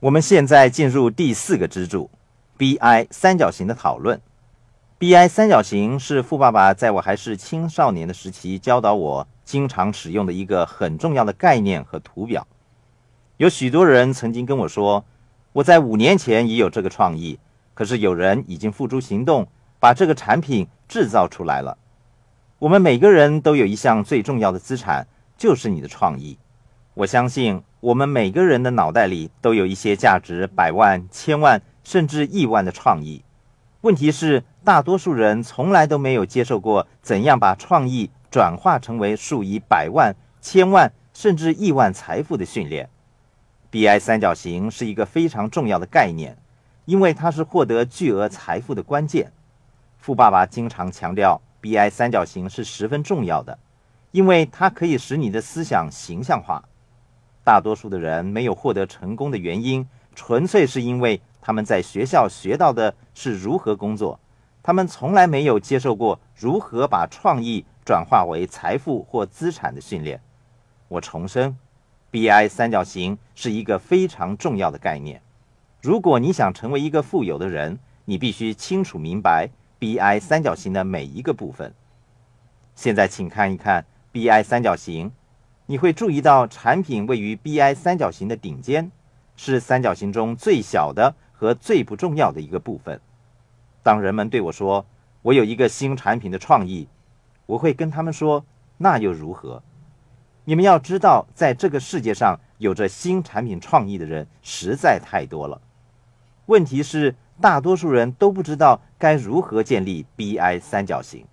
我们现在进入第四个支柱，BI 三角形的讨论。BI 三角形是富爸爸在我还是青少年的时期教导我经常使用的一个很重要的概念和图表。有许多人曾经跟我说，我在五年前也有这个创意，可是有人已经付诸行动，把这个产品制造出来了。我们每个人都有一项最重要的资产，就是你的创意。我相信我们每个人的脑袋里都有一些价值百万、千万甚至亿万的创意。问题是，大多数人从来都没有接受过怎样把创意转化成为数以百万、千万甚至亿万财富的训练。BI 三角形是一个非常重要的概念，因为它是获得巨额财富的关键。富爸爸经常强调，BI 三角形是十分重要的，因为它可以使你的思想形象化。大多数的人没有获得成功的原因，纯粹是因为。他们在学校学到的是如何工作，他们从来没有接受过如何把创意转化为财富或资产的训练。我重申，BI 三角形是一个非常重要的概念。如果你想成为一个富有的人，你必须清楚明白 BI 三角形的每一个部分。现在，请看一看 BI 三角形，你会注意到产品位于 BI 三角形的顶尖，是三角形中最小的。和最不重要的一个部分。当人们对我说我有一个新产品的创意，我会跟他们说：“那又如何？你们要知道，在这个世界上有着新产品创意的人实在太多了。问题是，大多数人都不知道该如何建立 BI 三角形。”